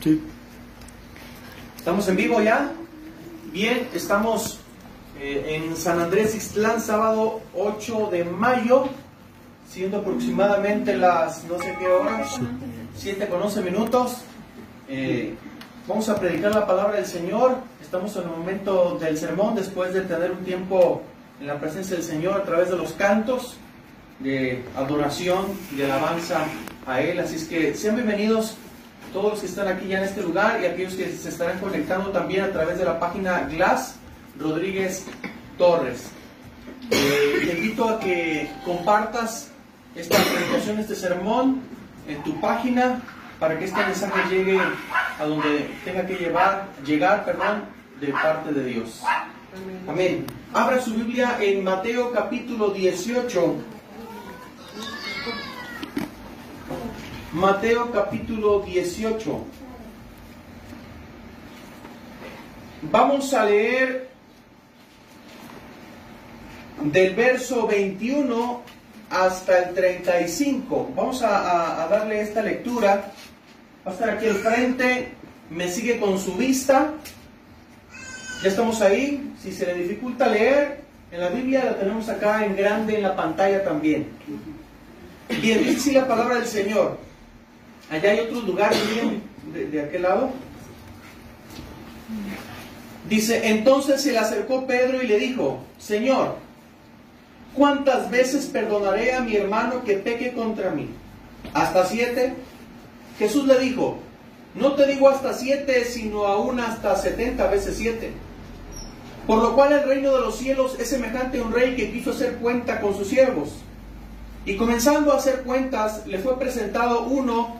Sí. ¿Estamos en vivo ya? Bien, estamos eh, en San Andrés Ixtlán, sábado 8 de mayo, siendo aproximadamente las no sé qué horas, 7 con 11 minutos. Eh, vamos a predicar la palabra del Señor. Estamos en el momento del sermón, después de tener un tiempo en la presencia del Señor a través de los cantos de adoración y de alabanza a Él. Así es que sean bienvenidos todos los que están aquí ya en este lugar y aquellos que se estarán conectando también a través de la página Glass Rodríguez Torres. Eh, te invito a que compartas esta predicación, este sermón en tu página para que este mensaje llegue a donde tenga que llevar, llegar perdón, de parte de Dios. Amén. Abra su Biblia en Mateo capítulo 18. Mateo capítulo 18. Vamos a leer del verso 21 hasta el 35. Vamos a, a, darle esta lectura. Va a estar aquí al frente. Me sigue con su vista. Ya estamos ahí. Si se le dificulta leer, en la Biblia la tenemos acá en grande en la pantalla también. Bien, dice la palabra del Señor. Allá hay otros lugares, miren, de, de, aquel lado. Dice, entonces se le acercó Pedro y le dijo, Señor, ¿cuántas veces perdonaré a mi hermano que peque contra mí? ¿Hasta siete? Jesús le dijo, no te digo hasta siete, sino aún hasta setenta veces siete. Por lo cual el reino de los cielos es semejante a un rey que quiso hacer cuenta con sus siervos. Y comenzando a hacer cuentas, le fue presentado uno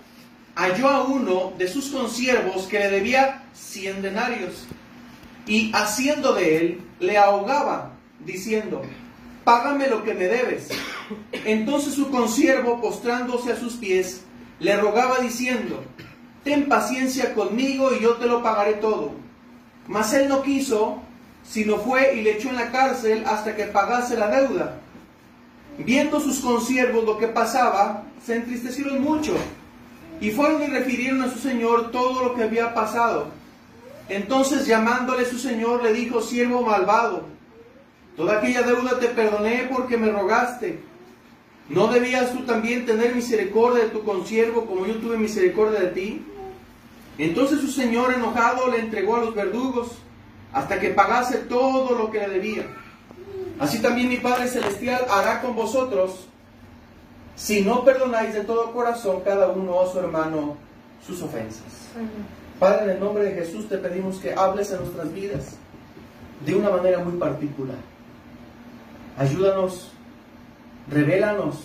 halló a uno de sus consiervos que le debía cien denarios y haciendo de él le ahogaba diciendo págame lo que me debes entonces su consiervo postrándose a sus pies le rogaba diciendo ten paciencia conmigo y yo te lo pagaré todo mas él no quiso sino fue y le echó en la cárcel hasta que pagase la deuda. Viendo sus consiervos lo que pasaba se entristecieron mucho y fueron y refirieron a su señor todo lo que había pasado. Entonces llamándole su señor le dijo, siervo malvado, toda aquella deuda te perdoné porque me rogaste. ¿No debías tú también tener misericordia de tu consiervo como yo tuve misericordia de ti? Entonces su señor enojado le entregó a los verdugos hasta que pagase todo lo que le debía. Así también mi Padre Celestial hará con vosotros si no perdonáis de todo corazón cada uno a su hermano sus ofensas. Padre, en el nombre de Jesús te pedimos que hables en nuestras vidas de una manera muy particular. Ayúdanos, revélanos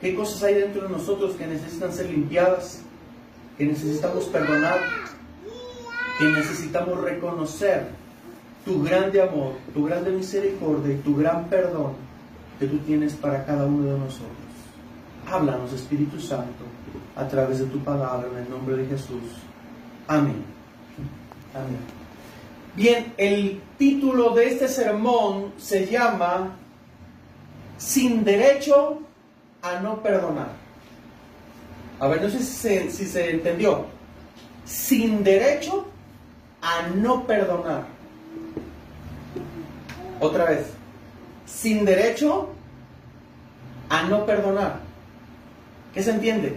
qué cosas hay dentro de nosotros que necesitan ser limpiadas, que necesitamos perdonar, que necesitamos reconocer tu grande amor, tu grande misericordia y tu gran perdón que tú tienes para cada uno de nosotros. Háblanos, Espíritu Santo, a través de tu palabra, en el nombre de Jesús. Amén. Amén. Bien, el título de este sermón se llama Sin derecho a no perdonar. A ver, no sé si se, si se entendió. Sin derecho a no perdonar. Otra vez. Sin derecho a no perdonar. ¿Qué se entiende?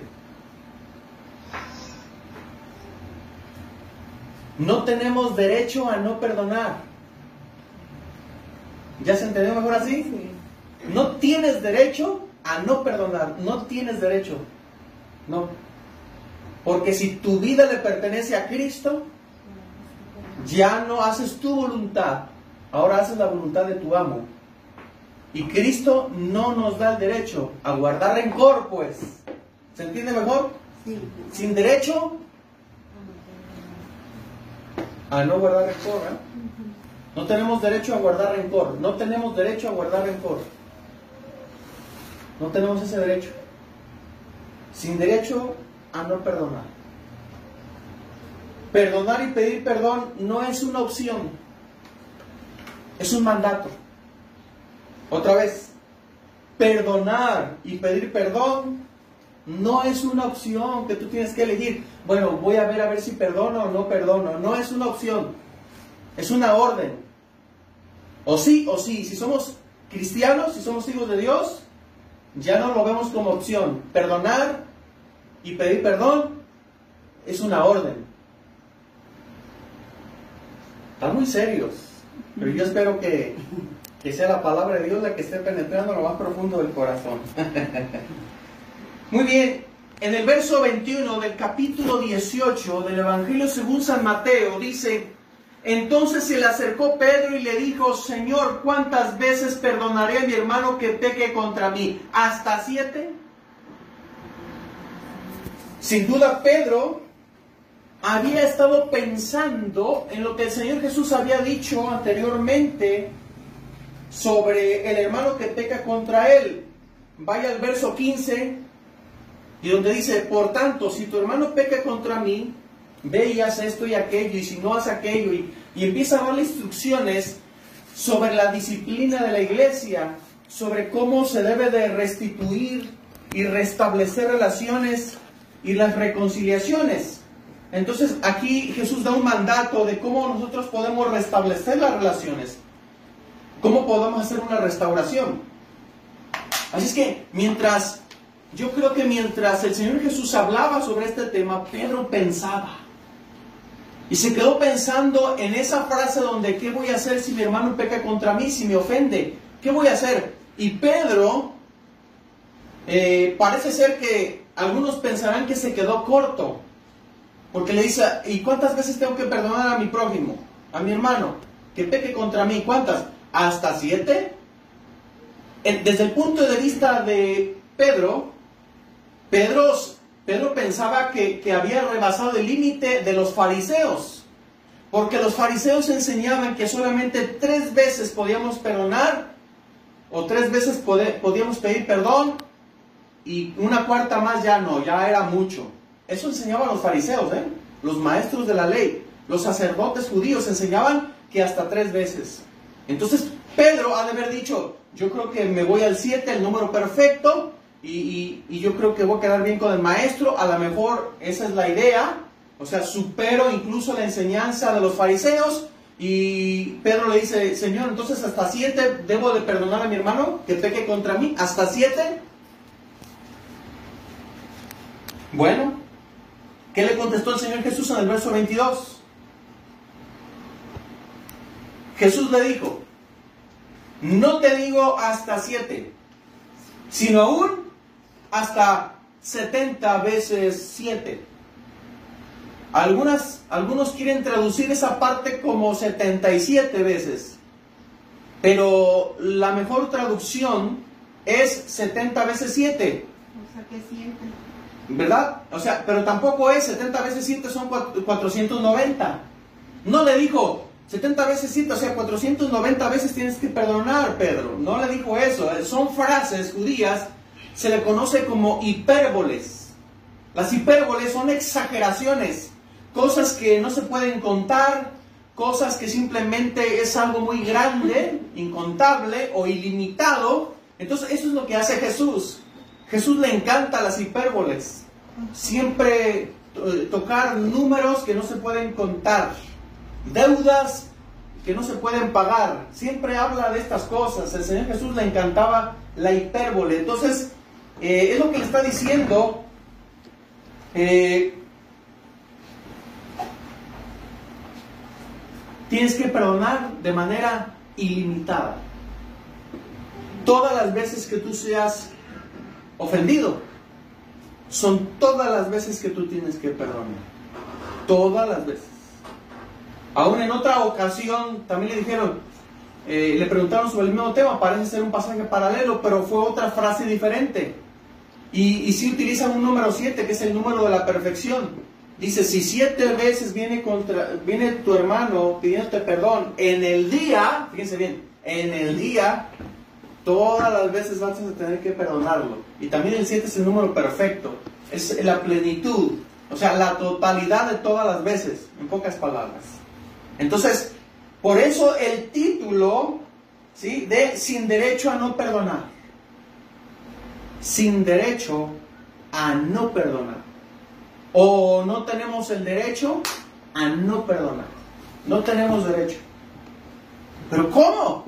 No tenemos derecho a no perdonar. ¿Ya se entendió mejor así? No tienes derecho a no perdonar. No tienes derecho. No. Porque si tu vida le pertenece a Cristo, ya no haces tu voluntad. Ahora haces la voluntad de tu amo. Y Cristo no nos da el derecho a guardar rencor, pues. ¿Se entiende mejor? Sí. Sin derecho a no guardar rencor. ¿eh? No tenemos derecho a guardar rencor. No tenemos derecho a guardar rencor. No tenemos ese derecho. Sin derecho a no perdonar. Perdonar y pedir perdón no es una opción. Es un mandato. Otra vez, perdonar y pedir perdón no es una opción que tú tienes que elegir. Bueno, voy a ver a ver si perdono o no perdono. No es una opción. Es una orden. O sí o sí. Si somos cristianos, si somos hijos de Dios, ya no lo vemos como opción. Perdonar y pedir perdón es una orden. Están muy serios. Pero yo espero que, que sea la palabra de Dios la que esté penetrando lo más profundo del corazón. Muy bien, en el verso 21 del capítulo 18 del Evangelio según San Mateo dice, entonces se le acercó Pedro y le dijo, Señor, ¿cuántas veces perdonaré a mi hermano que peque contra mí? ¿Hasta siete? Sin duda Pedro había estado pensando en lo que el Señor Jesús había dicho anteriormente sobre el hermano que peca contra él. Vaya al verso 15 y donde dice, por tanto, si tu hermano peca contra mí, ve y haz esto y aquello, y si no haz aquello, y, empieza a darle instrucciones sobre la disciplina de la iglesia, sobre cómo se debe de restituir y restablecer relaciones y las reconciliaciones. Entonces aquí Jesús da un mandato de cómo nosotros podemos restablecer las relaciones, cómo podemos hacer una restauración. Así es que mientras yo creo que mientras el Señor Jesús hablaba sobre este tema, Pedro pensaba. Y se quedó pensando en esa frase donde, ¿qué voy a hacer si mi hermano peca contra mí, si me ofende? ¿Qué voy a hacer? Y Pedro, eh, parece ser que algunos pensarán que se quedó corto, porque le dice, ¿y cuántas veces tengo que perdonar a mi prójimo, a mi hermano, que peque contra mí? ¿Cuántas? ¿Hasta siete? Desde el punto de vista de Pedro, Pedro, pensaba que, había rebasado el límite de los fariseos, porque los fariseos enseñaban que solamente tres veces podíamos perdonar, o tres veces podíamos pedir perdón, y una cuarta más ya no, ya era mucho. Eso enseñaban los fariseos, ¿eh? los maestros de la ley, los sacerdotes judíos enseñaban que hasta tres veces. Entonces Pedro ha de haber dicho, yo creo que me voy al siete, el número perfecto, y, yo creo que voy a quedar bien con el maestro, a lo mejor esa es la idea, o sea, supero incluso la enseñanza de los fariseos y Pedro le dice, Señor, entonces hasta siete debo de perdonar a mi hermano que peque contra mí, hasta siete. Bueno, ¿qué le contestó el Señor Jesús en el verso 22? Jesús le dijo, no te digo hasta siete, sino aún hasta 70 veces 7. Algunas, algunos quieren traducir esa parte como 77 veces, pero la mejor traducción es 70 veces 7. O sea, que 7. ¿Verdad? O sea, pero tampoco es 70 veces 7 son 490. No le dijo 70 veces 7, o sea, 490 veces tienes que perdonar, Pedro. No le dijo eso. Son frases judías se le conoce como hipérboles. Las hipérboles son exageraciones, cosas que no se pueden contar, cosas que simplemente es algo muy grande, incontable o ilimitado. Entonces eso es lo que hace Jesús. Jesús le encanta las hipérboles. Siempre eh, tocar números que no se pueden contar, deudas que no se pueden pagar. Siempre habla de estas cosas. El Señor Jesús le encantaba la hipérbole. Entonces, eh, es lo que le está diciendo. Eh, tienes que perdonar de manera ilimitada. Todas las veces que tú seas ofendido, son todas las veces que tú tienes que perdonar. Todas las veces. Aún en otra ocasión también le dijeron, eh, le preguntaron sobre el mismo tema, parece ser un pasaje paralelo, pero fue otra frase diferente. Y, si utilizan un número 7, que es el número de la perfección. Dice, si siete veces viene, contra, viene tu hermano pidiéndote perdón en el día, fíjense bien, en el día, todas las veces vas a tener que perdonarlo. Y también el siete es el número perfecto, es la plenitud, o sea, la totalidad de todas las veces, en pocas palabras. Entonces, por eso el título ¿sí? de sin derecho a no perdonar. Sin derecho a no perdonar o no tenemos el derecho a no perdonar. No tenemos derecho. Pero ¿cómo?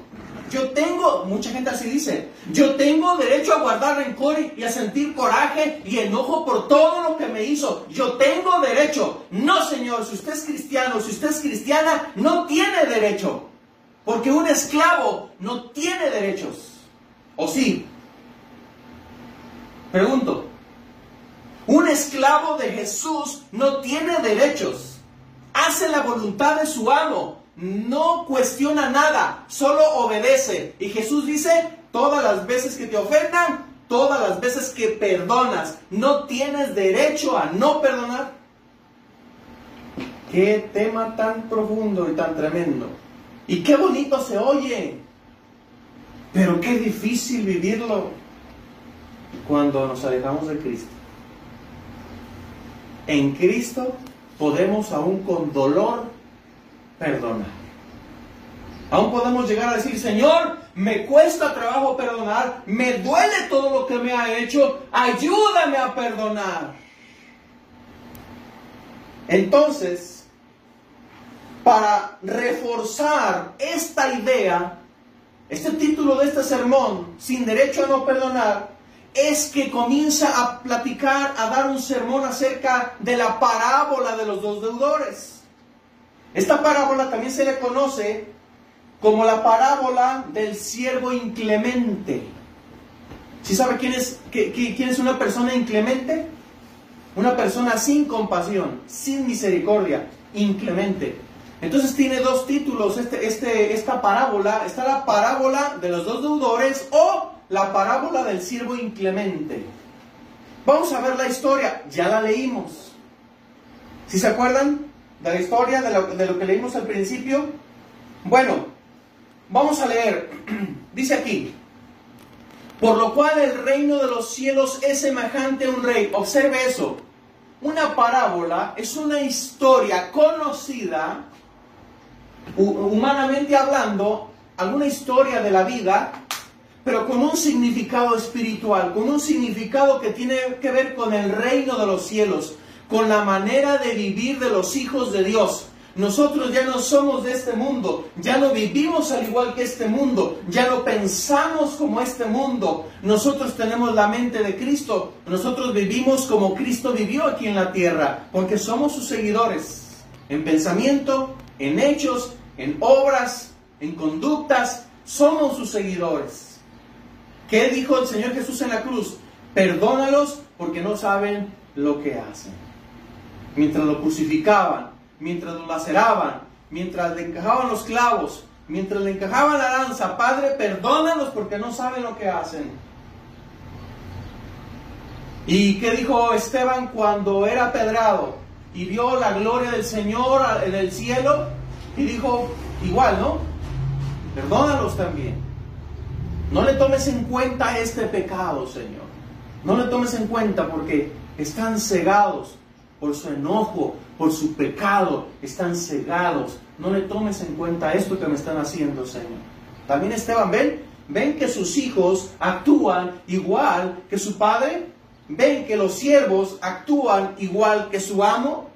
Yo tengo, mucha gente así dice, yo tengo derecho a guardar rencor y a sentir coraje y enojo por todo lo que me hizo. Yo tengo derecho. No, Señor, si usted es cristiano, si usted es cristiana, no tiene derecho. Porque un esclavo no tiene derechos. ¿O sí? Pregunto, un esclavo de Jesús no tiene derechos. Hace la voluntad de su amo. No cuestiona nada, solo obedece. Y Jesús dice, todas las veces que te ofendan, todas las veces que perdonas, no tienes derecho a no perdonar. Qué tema tan profundo y tan tremendo. Y qué bonito se oye. Pero qué difícil vivirlo cuando nos alejamos de Cristo en Cristo podemos aún con dolor perdonar. Aún podemos llegar a decir, Señor, me cuesta trabajo perdonar, me duele todo lo que me ha hecho, ayúdame a perdonar. Entonces, para reforzar esta idea, este título de este sermón, sin derecho a no perdonar, es que comienza a platicar, a dar un sermón acerca de la parábola de los dos deudores. Esta parábola también se le conoce como la parábola del siervo inclemente. ¿Sí sabe quién es, quién es una persona inclemente? Una persona sin compasión, sin misericordia, inclemente. Entonces tiene dos títulos este, este, esta parábola. Está la parábola de los dos deudores o la parábola del siervo inclemente. Vamos a ver la historia, ya la leímos. Si se acuerdan de la historia, de lo, de lo que leímos al principio? Bueno, vamos a leer. Dice aquí, por lo cual el reino de los cielos es semejante a un rey. Observe eso. Una parábola es una historia conocida, humanamente hablando, alguna historia de la vida pero con un significado espiritual, con un significado que tiene que ver con el reino de los cielos, con la manera de vivir de los hijos de Dios. Nosotros ya no somos de este mundo, ya no vivimos al igual que este mundo, ya no pensamos como este mundo. Nosotros tenemos la mente de Cristo, nosotros vivimos como Cristo vivió aquí en la tierra, porque somos sus seguidores, en pensamiento, en hechos, en obras, en conductas, somos sus seguidores. ¿Qué dijo el Señor Jesús en la cruz? Perdónalos porque no saben lo que hacen. Mientras lo crucificaban, mientras lo laceraban, mientras le encajaban los clavos, mientras le encajaban la lanza, Padre, perdónalos porque no saben lo que hacen. ¿Y qué dijo Esteban cuando era pedrado y vio la gloria del Señor en el cielo? Y dijo, igual, ¿no? Perdónalos también. No le tomes en cuenta este pecado, Señor. No le tomes en cuenta porque están cegados por su enojo, por su pecado. Están cegados. No le tomes en cuenta esto que me están haciendo, Señor. También Esteban, ven, ven que sus hijos actúan igual que su padre. Ven que los siervos actúan igual que su amo.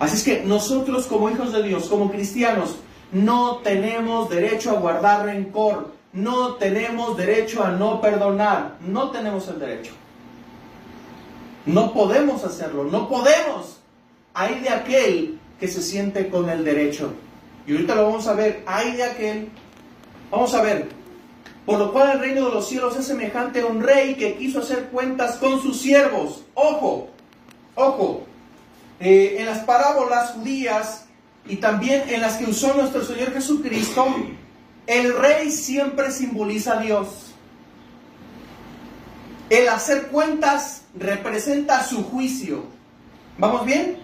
Así es que nosotros como hijos de Dios, como cristianos, no tenemos derecho a guardar rencor no tenemos derecho a no perdonar. No tenemos el derecho. No podemos hacerlo. No podemos. Hay de aquel que se siente con el derecho. Y ahorita lo vamos a ver. Hay de aquel. Vamos a ver. Por lo cual el reino de los cielos es semejante a un rey que quiso hacer cuentas con sus siervos. Ojo, ojo. Eh, en las parábolas judías y también en las que usó nuestro Señor Jesucristo, el rey siempre simboliza a Dios. El hacer cuentas representa su juicio. ¿Vamos bien?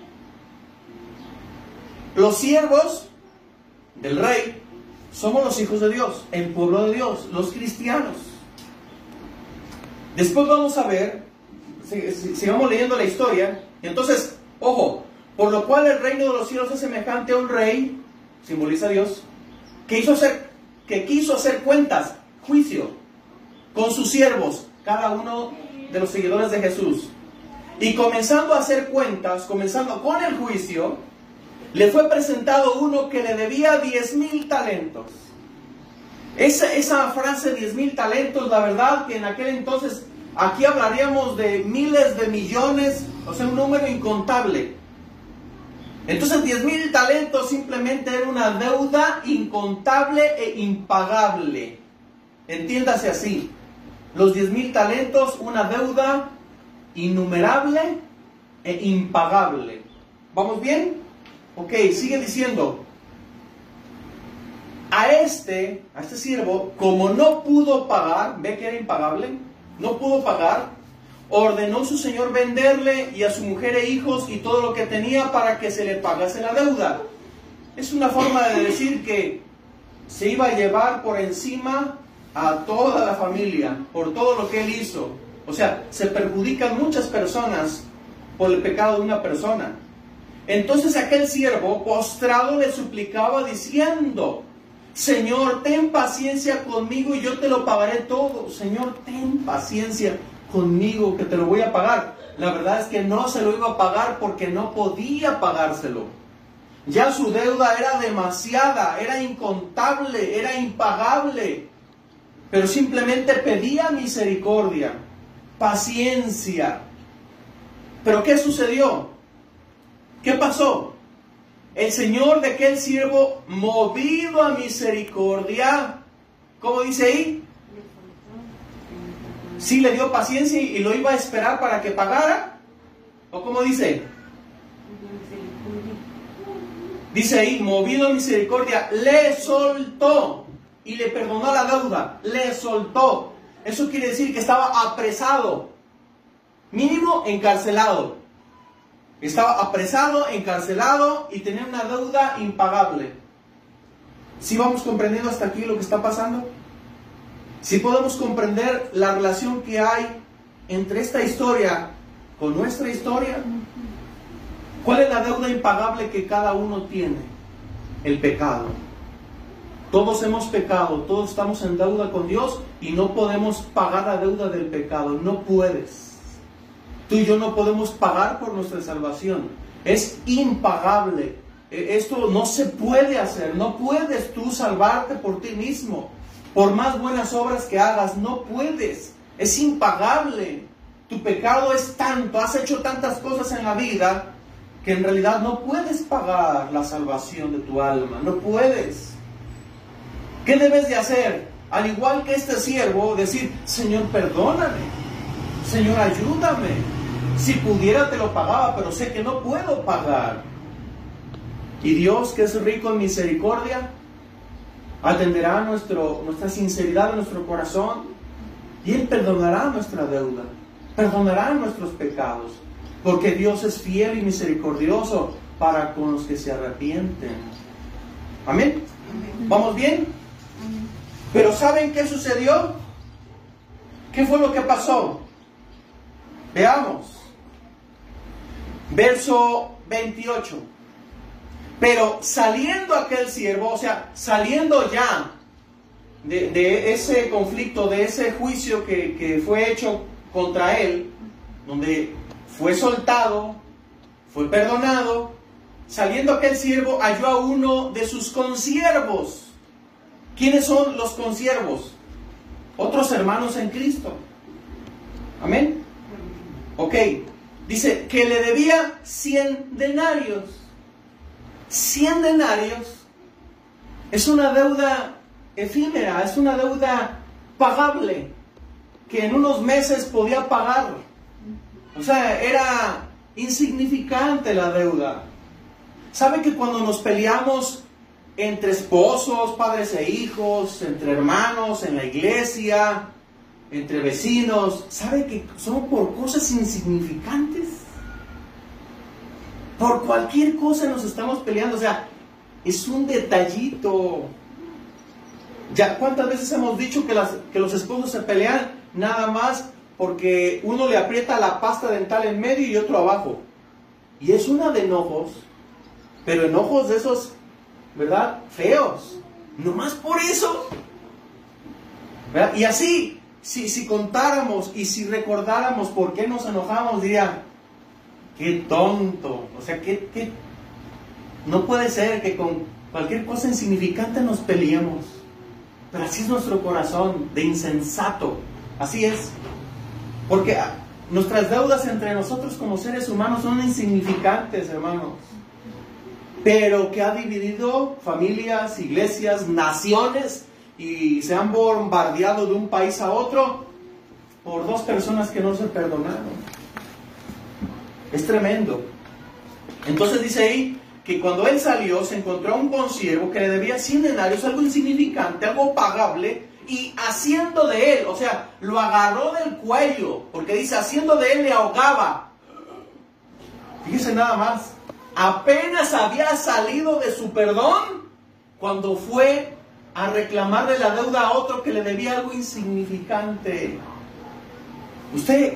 Los siervos del rey somos los hijos de Dios, el pueblo de Dios, los cristianos. Después vamos a ver, sigamos leyendo la historia, entonces, ojo, por lo cual el reino de los cielos es semejante a un rey, simboliza a Dios, que, hizo hacer, que quiso hacer cuentas, juicio, con sus siervos, cada uno de los seguidores de Jesús. Y comenzando a hacer cuentas, comenzando con el juicio, le fue presentado uno que le debía diez mil talentos. Esa, esa frase diez mil talentos, la verdad que en aquel entonces, aquí hablaríamos de miles de millones, o sea, un número incontable. Entonces diez mil talentos simplemente era una deuda incontable e impagable. Entiéndase así. Los diez mil talentos, una deuda innumerable e impagable. ¿Vamos bien? Ok, sigue diciendo. A este, a este siervo, como no pudo pagar, ve que era impagable, no pudo pagar, ordenó su señor venderle y a su mujer e hijos y todo lo que tenía para que se le pagase la deuda. Es una forma de decir que se iba a llevar por encima a toda la familia por todo lo que él hizo. O sea, se perjudican muchas personas por el pecado de una persona. Entonces aquel siervo postrado le suplicaba diciendo, Señor, ten paciencia conmigo y yo te lo pagaré todo. Señor, ten paciencia conmigo que te lo voy a pagar. La verdad es que no se lo iba a pagar porque no podía pagárselo. Ya su deuda era demasiada, era incontable, era impagable. Pero simplemente pedía misericordia, paciencia. Pero ¿qué sucedió? ¿Qué pasó? El Señor de aquel siervo, movido a misericordia, ¿cómo dice ahí? Sí le dio paciencia y lo iba a esperar para que pagara. ¿O cómo dice? Dice ahí, movido a misericordia, le soltó y le perdonó la deuda, le soltó. Eso quiere decir que estaba apresado, mínimo encarcelado. Estaba apresado, encarcelado y tenía una deuda impagable. ¿Sí vamos comprendiendo hasta aquí lo que está pasando? ¿Sí podemos comprender la relación que hay entre esta historia con nuestra historia? ¿Cuál es la deuda impagable que cada uno tiene? El pecado. Todos hemos pecado, todos estamos en deuda con Dios y no podemos pagar la deuda del pecado. No puedes. Tú y yo no podemos pagar por nuestra salvación. Es impagable. E, esto no se puede hacer. No puedes tú salvarte por ti mismo. Por más buenas obras que hagas, no puedes. Es impagable. Tu pecado es tanto, has hecho tantas cosas en la vida que en realidad no puedes pagar la salvación de tu alma. No puedes. ¿Qué debes de hacer? Al igual que este siervo, decir, Señor, perdóname. Señor, ayúdame. Si pudiera te lo pagaba, pero sé que no puedo pagar. Y Dios, que es rico en misericordia, atenderá nuestro, nuestra sinceridad de nuestro corazón y Él perdonará nuestra deuda, perdonará nuestros pecados, porque Dios es fiel y misericordioso para con los que se arrepienten. Amén. ¿Vamos bien? Pero ¿saben qué sucedió? ¿Qué fue lo que pasó? Veamos. Verso 28. Pero saliendo aquel siervo, o sea, saliendo ya de, ese conflicto, de ese juicio que, fue hecho contra él, donde fue soltado, fue perdonado, saliendo aquel siervo halló a uno de sus consiervos. ¿Quiénes son los consiervos? Otros hermanos en Cristo. Amén. Ok. Dice que le debía 100 denarios. 100 denarios es una deuda efímera, es una deuda pagable que en unos meses podía pagar. O sea, era insignificante la deuda. ¿Sabe que cuando nos peleamos entre esposos, padres e hijos, entre hermanos, en la iglesia, entre vecinos, ¿sabe que son por cosas insignificantes? Por cualquier cosa nos estamos peleando. O sea, es un detallito. Ya, ¿cuántas veces hemos dicho que, los esposos se pelean nada más porque uno le aprieta la pasta dental en medio y otro abajo? Y es una de enojos, pero enojos de esos, ¿verdad? Feos. Nomás por eso. Y así, si, si contáramos y si recordáramos por qué nos enojamos, diría, qué tonto. O sea, qué, qué... no puede ser que con cualquier cosa insignificante nos peleemos. Pero así es nuestro corazón, de insensato. Así es. Porque nuestras deudas entre nosotros como seres humanos son insignificantes, hermanos. Pero que ha dividido familias, iglesias, naciones y se han bombardeado de un país a otro por dos personas que no se perdonaron. Es tremendo. Entonces dice ahí, que cuando él salió se encontró a un consiervo que le debía 100 denarios, algo insignificante, algo pagable, y haciendo de él, o sea, lo agarró del cuello, porque dice, haciendo de él le ahogaba. Fíjese nada más, apenas había salido de su perdón cuando fue a reclamarle la deuda a otro que le debía algo insignificante. ¿Usted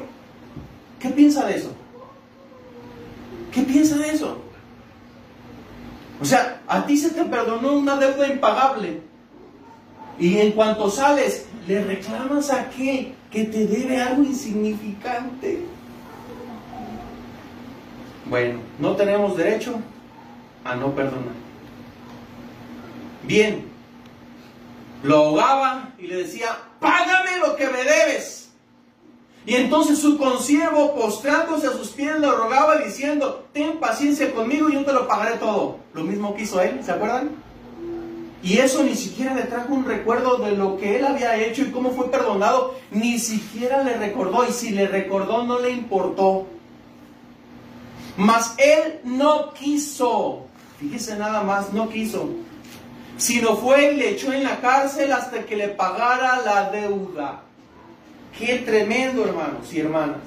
qué piensa de eso? ¿Qué piensa de eso? O sea, a ti se te perdonó una deuda impagable. Y en cuanto sales, le reclamas a qué? Que te debe algo insignificante. Bueno, no tenemos derecho a no perdonar. Bien, lo ahogaba y le decía, págame lo que me debes. Y entonces su consiervo, postrándose a sus pies, le rogaba diciendo, ten paciencia conmigo y yo te lo pagaré todo. Lo mismo que hizo él, ¿se acuerdan? Y eso ni siquiera le trajo un recuerdo de lo que él había hecho y cómo fue perdonado. Ni siquiera le recordó. Y si le recordó, no le importó. Mas él no quiso. Fíjese nada más, no quiso. Sino fue y le echó en la cárcel hasta que le pagara la deuda. Qué tremendo, hermanos y hermanas.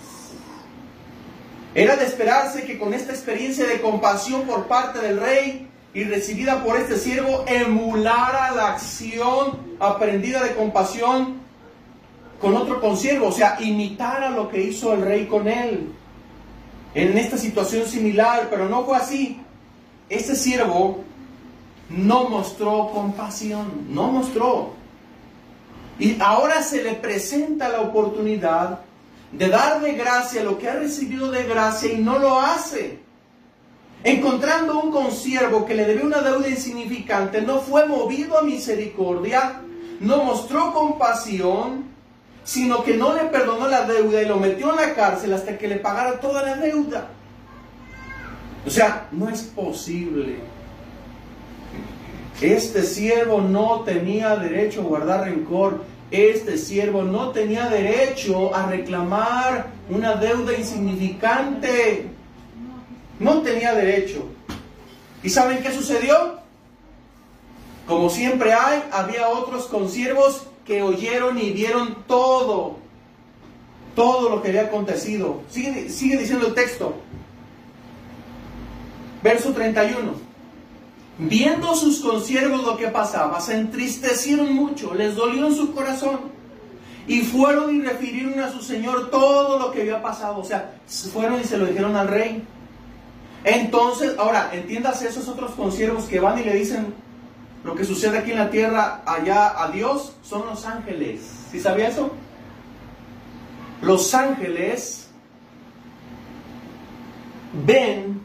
Era de esperarse que con esta experiencia de compasión por parte del rey y recibida por este siervo, emulara la acción aprendida de compasión con otro consiervo, o sea, imitara lo que hizo el rey con él en esta situación similar, pero no fue así. Este siervo no mostró compasión, no mostró. Y ahora se le presenta la oportunidad de dar de gracia lo que ha recibido de gracia y no lo hace. Encontrando un consiervo que le debe una deuda insignificante, no fue movido a misericordia, no mostró compasión, sino que no le perdonó la deuda y lo metió en la cárcel hasta que le pagara toda la deuda. O sea, no es posible. Este siervo no tenía derecho a guardar rencor. Este siervo no tenía derecho a reclamar una deuda insignificante. No tenía derecho. ¿Y saben qué sucedió? Como siempre hay, había otros consiervos que oyeron y vieron todo. Todo lo que había acontecido. Sigue, sigue diciendo el texto. Verso 31. Viendo sus consiervos lo que pasaba, se entristecieron mucho, les dolió su corazón. Y fueron y refirieron a su señor todo lo que había pasado. O sea, fueron y se lo dijeron al rey. Entonces, ahora, entiendas esos otros consiervos que van y le dicen lo que sucede aquí en la tierra, allá a Dios, son los ángeles. ¿Sí sabía eso? Los ángeles ven,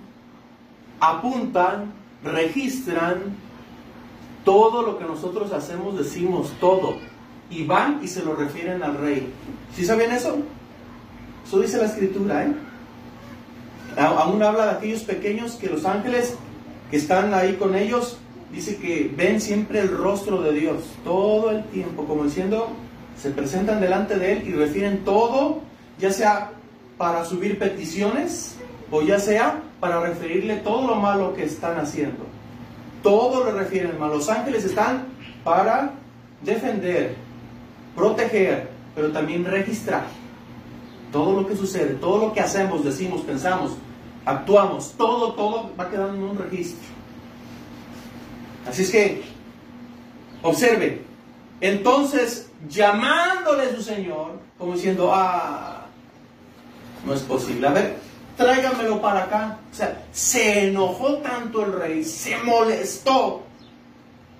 apuntan registran todo lo que nosotros hacemos, decimos todo. Y van y se lo refieren al rey. ¿Sí saben eso? Eso dice la escritura, ¿eh? Aún habla de aquellos pequeños que los ángeles que están ahí con ellos, dice que ven siempre el rostro de Dios, todo el tiempo, como diciendo, se presentan delante de Él y refieren todo, ya sea para subir peticiones o ya sea para referirle todo lo malo que están haciendo. Todo le refieren mal. Los ángeles están para defender, proteger, pero también registrar todo lo que sucede, todo lo que hacemos, decimos, pensamos. actuamos, todo, todo va quedando en un registro. Así es que, observe, entonces llamándole a su Señor, como diciendo, ah, no es posible, a ver, tráigamelo para acá. O sea, se enojó tanto el rey, se molestó.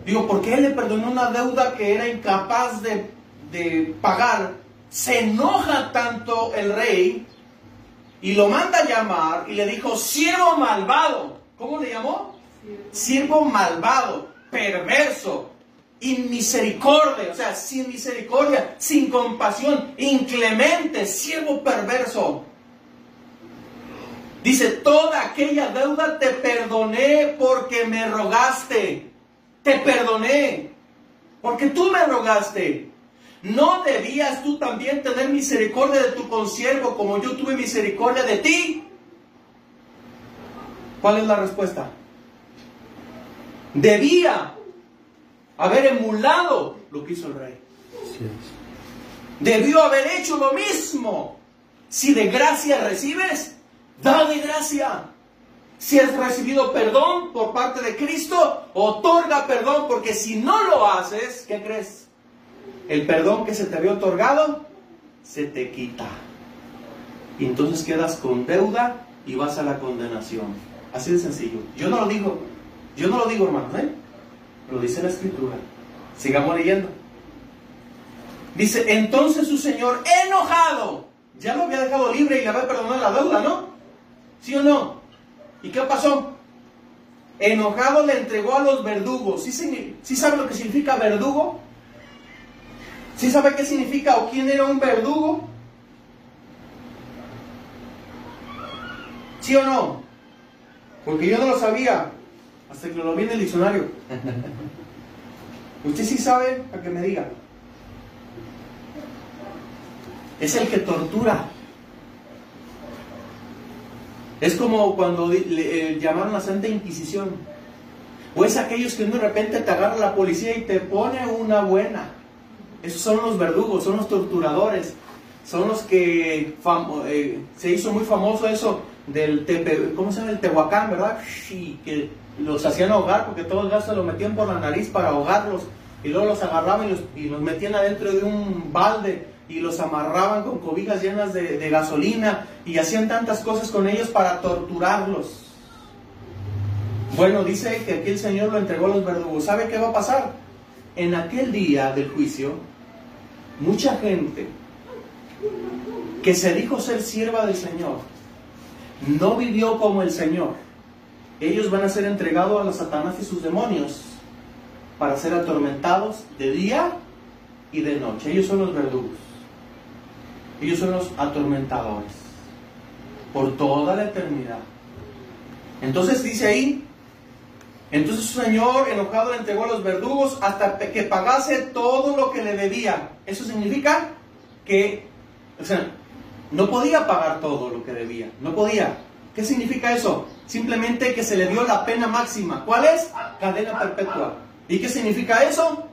Digo, porque él le perdonó una deuda que era incapaz de, de pagar. Se enoja tanto el rey y lo manda a llamar y le dijo, siervo malvado. ¿Cómo le llamó? Siervo malvado, perverso, inmisericordia, o sea, sin misericordia, sin compasión, inclemente, siervo perverso. Dice, toda aquella deuda te perdoné porque me rogaste. Te perdoné porque tú me rogaste. ¿No debías tú también tener misericordia de tu consiervo como yo tuve misericordia de ti? ¿Cuál es la respuesta? Debía haber emulado lo que hizo el rey. Debió haber hecho lo mismo. Si de gracia recibes, da de gracia. Si has recibido perdón por parte de Cristo, otorga perdón, porque si no lo haces, ¿qué crees? el perdón que se te había otorgado se te quita. Y entonces quedas con deuda y vas a la condenación. Así de sencillo. Yo no lo digo, yo no lo digo, hermano, ¿eh? Lo dice la escritura. Sigamos leyendo. Dice, entonces su señor enojado, ya lo había dejado libre y le había perdonado la deuda, ¿no? ¿Sí o no? ¿Y qué pasó? Enojado le entregó a los verdugos. ¿Sí, ¿Sí sabe lo que significa verdugo? ¿Sí sabe qué significa o quién era un verdugo? ¿Sí o no? Porque yo no lo sabía hasta que lo vi en el diccionario. ¿Usted sí sabe? A que me diga. Es el que tortura. Es como cuando le, eh, llamaron la Santa Inquisición. O es aquellos que de repente te agarra la policía y te pone una buena. Esos son los verdugos, son los torturadores, son los que eh, se hizo muy famoso eso del tepe, ¿cómo se llama? El Tehuacán, ¿verdad? Y que los hacían ahogar porque todo el gas se lo metían por la nariz para ahogarlos y luego los agarraban y los, y los metían adentro de un balde y los amarraban con cobijas llenas de, gasolina y hacían tantas cosas con ellos para torturarlos. Bueno, dice que aquí el Señor lo entregó a los verdugos. ¿Sabe qué va a pasar? En aquel día del juicio, mucha gente que se dijo ser sierva del Señor no vivió como el Señor. Ellos van a ser entregados a los Satanás y sus demonios para ser atormentados de día y de noche. Ellos son los verdugos. Ellos son los atormentadores por toda la eternidad. Entonces dice ahí, entonces su señor enojado le entregó a los verdugos hasta que pagase todo lo que le debía. Eso significa que, o sea, no podía pagar todo lo que debía. No podía. ¿Qué significa eso? Simplemente que se le dio la pena máxima. ¿Cuál es? Cadena perpetua. ¿Y qué significa eso?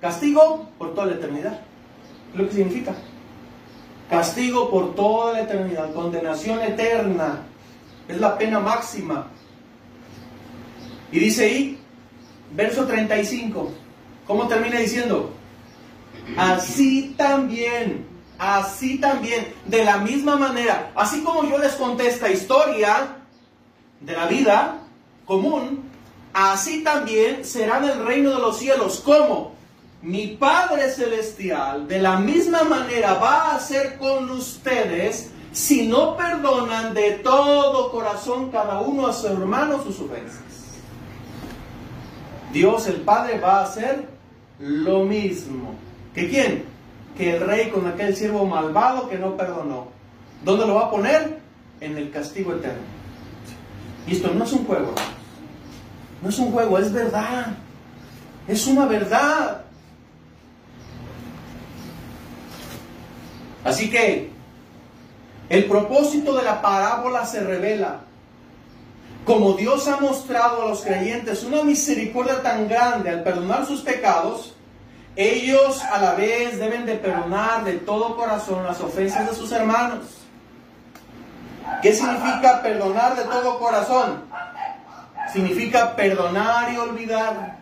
Castigo por toda la eternidad. ¿Qué lo que significa? Castigo por toda la eternidad. Condenación eterna. Es la pena máxima. Y dice ahí, verso 35, ¿cómo termina diciendo? Así también, así también, de la misma manera, así como yo les conté esta historia de la vida común, así también será en el reino de los cielos. ¿Cómo? Mi Padre Celestial de la misma manera va a hacer con ustedes si no perdonan de todo corazón cada uno a su hermano sus ofensas. Dios el Padre va a hacer lo mismo. ¿Que quién? Que el rey con aquel siervo malvado que no perdonó. ¿Dónde lo va a poner? En el castigo eterno. Y esto no es un juego. No es un juego, es verdad. Es una verdad. Así que el propósito de la parábola se revela como Dios ha mostrado a los creyentes una misericordia tan grande al perdonar sus pecados, ellos a la vez deben de perdonar de todo corazón las ofensas de sus hermanos. ¿Qué significa perdonar de todo corazón? Significa perdonar y olvidar.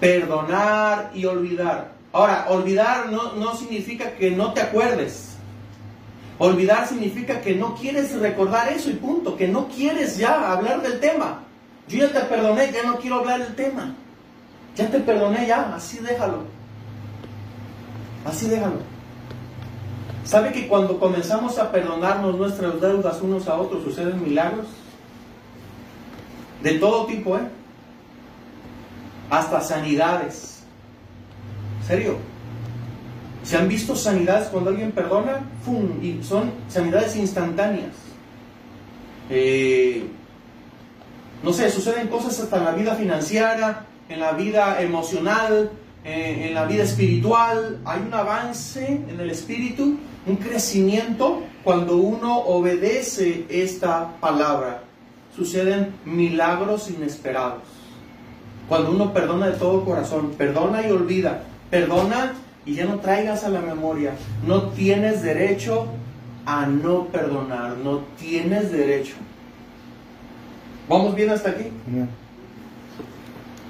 Perdonar y olvidar. Ahora, olvidar no, no significa que no te acuerdes. Olvidar significa que no quieres recordar eso y punto, que no quieres ya hablar del tema. Yo ya te perdoné, ya no quiero hablar del tema. Ya te perdoné, ya, así déjalo. Así déjalo. ¿Sabe que cuando comenzamos a perdonarnos nuestras deudas unos a otros suceden milagros? De todo tipo, ¿eh? Hasta sanidades. ¿Serio? ¿Se han visto sanidades cuando alguien perdona? ¡Fum! Y son sanidades instantáneas. Eh, no sé, suceden cosas hasta en la vida financiera, en la vida emocional, eh, en la vida espiritual. Hay un avance en el espíritu, un crecimiento cuando uno obedece esta palabra. Suceden milagros inesperados. Cuando uno perdona de todo corazón, perdona y olvida, perdona y ya no traigas a la memoria. No tienes derecho a no perdonar, no tienes derecho. ¿Vamos bien hasta aquí?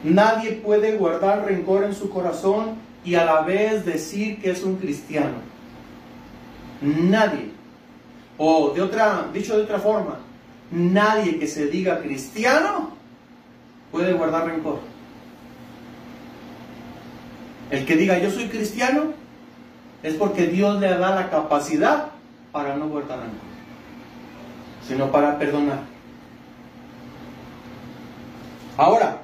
Nadie puede guardar rencor en su corazón y a la vez decir que es un cristiano. Nadie. O de otra, dicho de otra forma, nadie que se diga cristiano puede guardar rencor. El que diga yo soy cristiano es porque Dios le da la capacidad para no guardar rencor, sino para perdonar. Ahora,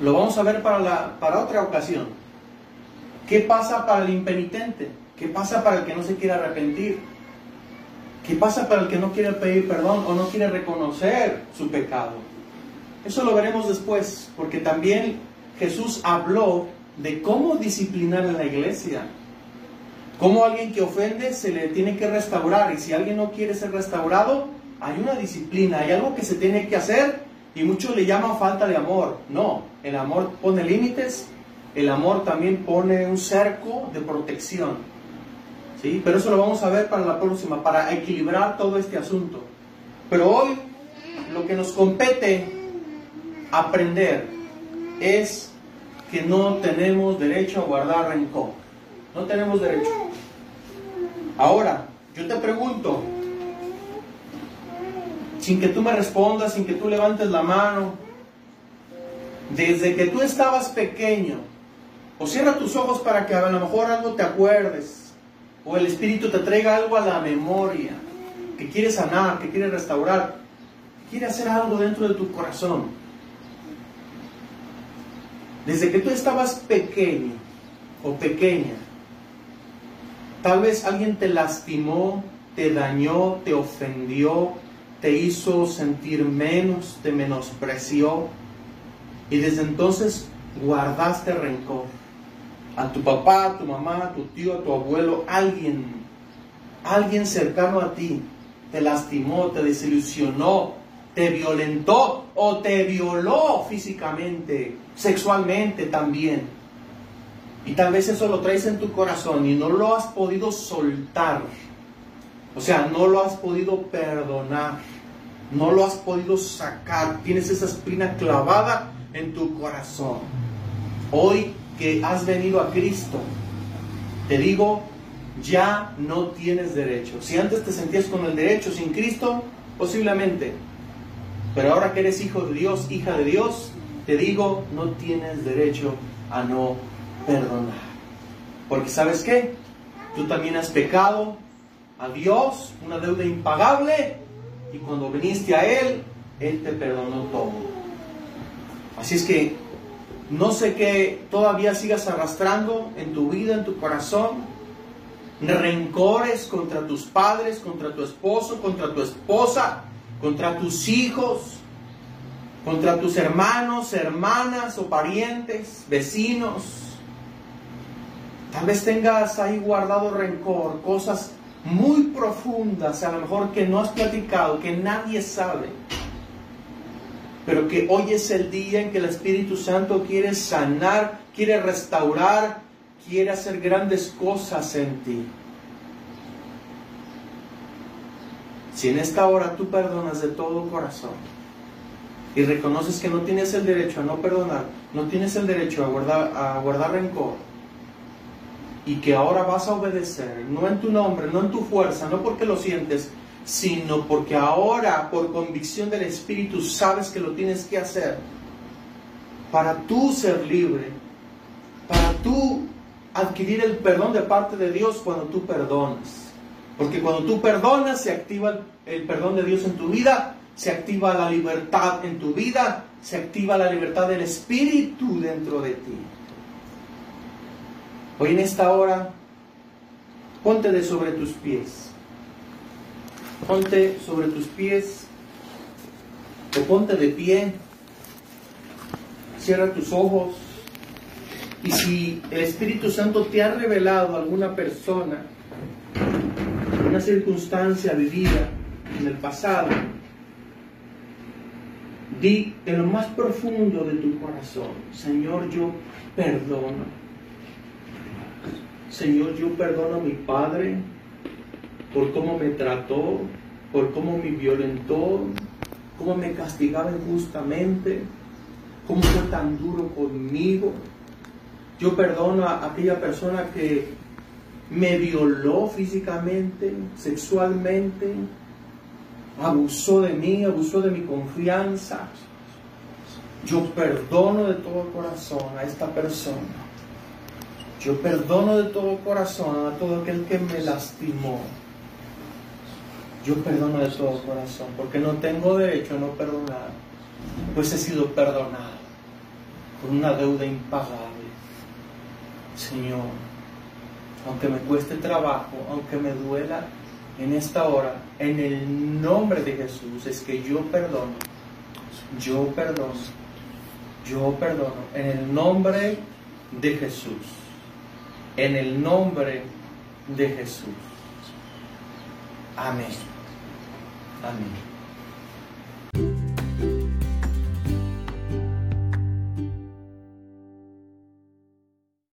lo vamos a ver para, la, para otra ocasión. ¿Qué pasa para el impenitente? ¿Qué pasa para el que no se quiere arrepentir? ¿Qué pasa para el que no quiere pedir perdón o no quiere reconocer su pecado? Eso lo veremos después, porque también Jesús habló de cómo disciplinar en la iglesia. Cómo alguien que ofende se le tiene que restaurar y si alguien no quiere ser restaurado, hay una disciplina, hay algo que se tiene que hacer y muchos le llaman falta de amor. No, el amor pone límites, el amor también pone un cerco de protección. ¿Sí? Pero eso lo vamos a ver para la próxima, para equilibrar todo este asunto. Pero hoy lo que nos compete aprender es que no tenemos derecho a guardar rencor. No tenemos derecho. Ahora, yo te pregunto, sin que tú me respondas, sin que tú levantes la mano, desde que tú estabas pequeño, o cierra tus ojos para que a lo mejor algo te acuerdes, o el Espíritu te traiga algo a la memoria, que quiere sanar, que quiere restaurar, quiere hacer algo dentro de tu corazón. Desde que tú estabas pequeño o pequeña, tal vez alguien te lastimó, te dañó, te ofendió, te hizo sentir menos, te menospreció y desde entonces guardaste rencor. A tu papá, a tu mamá, a tu tío, a tu abuelo, alguien, alguien cercano a ti, te lastimó, te desilusionó, te violentó o te violó físicamente, sexualmente también. Y tal vez eso lo traes en tu corazón y no lo has podido soltar. O sea, no lo has podido perdonar. No lo has podido sacar. Tienes esa espina clavada en tu corazón. Hoy que has venido a Cristo, te digo, ya no tienes derecho. Si antes te sentías con el derecho sin Cristo, posiblemente pero ahora que eres hijo de Dios, hija de Dios, te digo, no tienes derecho a no perdonar. Porque sabes qué? Tú también has pecado a Dios, una deuda impagable, y cuando viniste a Él, Él te perdonó todo. Así es que no sé qué todavía sigas arrastrando en tu vida, en tu corazón, rencores contra tus padres, contra tu esposo, contra tu esposa, contra tus hijos, contra tus hermanos, hermanas o parientes, vecinos. Tal vez tengas ahí guardado rencor, cosas muy profundas, a lo mejor que no has platicado, que nadie sabe. Pero que hoy es el día en que el Espíritu Santo quiere sanar, quiere restaurar quiere hacer grandes cosas en ti. Si en esta hora tú perdonas de todo corazón y reconoces que no tienes el derecho a no perdonar, no tienes el derecho a guardar, a guardar rencor, y que ahora vas a obedecer, no en tu nombre, no en tu fuerza, no porque lo sientes, sino porque ahora por convicción del Espíritu sabes que lo tienes que hacer para tú ser libre, para tú adquirir el perdón de parte de Dios cuando tú perdonas. Porque cuando tú perdonas se activa el perdón de Dios en tu vida, se activa la libertad en tu vida, se activa la libertad del Espíritu dentro de ti. Hoy en esta hora, ponte de sobre tus pies. Ponte sobre tus pies o ponte de pie. Cierra tus ojos. Y si el Espíritu Santo te ha revelado alguna persona, una circunstancia vivida en el pasado, di en lo más profundo de tu corazón, Señor, yo perdono. Señor, yo perdono a mi padre por cómo me trató, por cómo me violentó, cómo me castigaba injustamente, cómo fue tan duro conmigo. Yo perdono a aquella persona que me violó físicamente, sexualmente, abusó de mí, abusó de mi confianza. Yo perdono de todo corazón a esta persona. Yo perdono de todo corazón a todo aquel que me lastimó. Yo perdono de todo corazón porque no tengo derecho a no perdonar, pues he sido perdonado con una deuda impagable. Señor, aunque me cueste trabajo, aunque me duela en esta hora, en el nombre de Jesús, es que yo perdono, yo perdono, yo perdono, en el nombre de Jesús en el nombre de Jesús. Amén. Amén.